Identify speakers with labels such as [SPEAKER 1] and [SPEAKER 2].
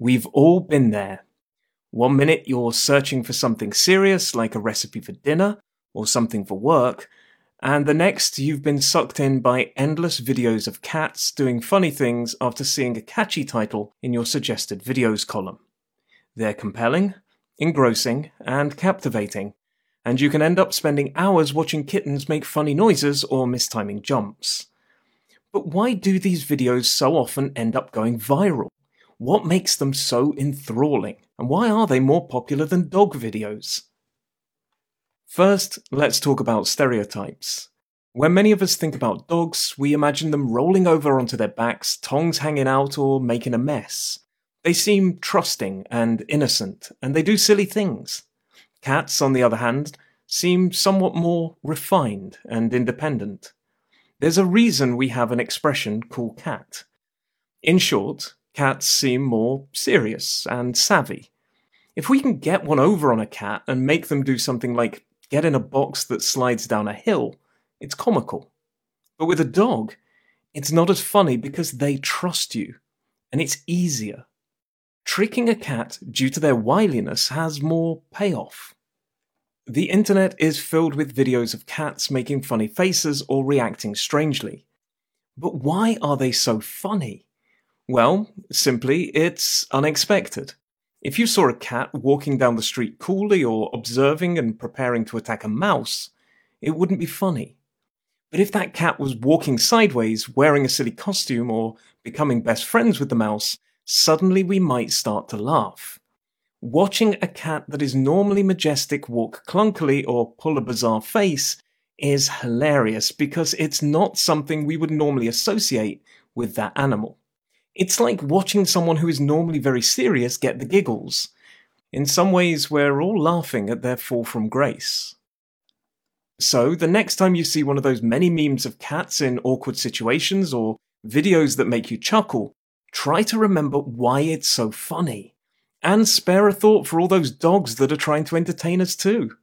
[SPEAKER 1] We've all been there. One minute you're searching for something serious, like a recipe for dinner or something for work, and the next you've been sucked in by endless videos of cats doing funny things after seeing a catchy title in your suggested videos column. They're compelling, engrossing, and captivating, and you can end up spending hours watching kittens make funny noises or mistiming jumps. But why do these videos so often end up going viral? What makes them so enthralling? And why are they more popular than dog videos? First, let's talk about stereotypes. When many of us think about dogs, we imagine them rolling over onto their backs, tongues hanging out, or making a mess. They seem trusting and innocent, and they do silly things. Cats, on the other hand, seem somewhat more refined and independent. There's a reason we have an expression cool cat. In short, cats seem more serious and savvy. If we can get one over on a cat and make them do something like get in a box that slides down a hill, it's comical. But with a dog, it's not as funny because they trust you, and it's easier. Tricking a cat due to their wiliness has more payoff. The internet is filled with videos of cats making funny faces or reacting strangely. But why are they so funny? Well, simply, it's unexpected. If you saw a cat walking down the street coolly or observing and preparing to attack a mouse, it wouldn't be funny. But if that cat was walking sideways, wearing a silly costume, or becoming best friends with the mouse, suddenly we might start to laugh. Watching a cat that is normally majestic walk clunkily or pull a bizarre face is hilarious because it's not something we would normally associate with that animal. It's like watching someone who is normally very serious get the giggles. In some ways, we're all laughing at their fall from grace. So, the next time you see one of those many memes of cats in awkward situations or videos that make you chuckle, try to remember why it's so funny. And spare a thought for all those dogs that are trying to entertain us too.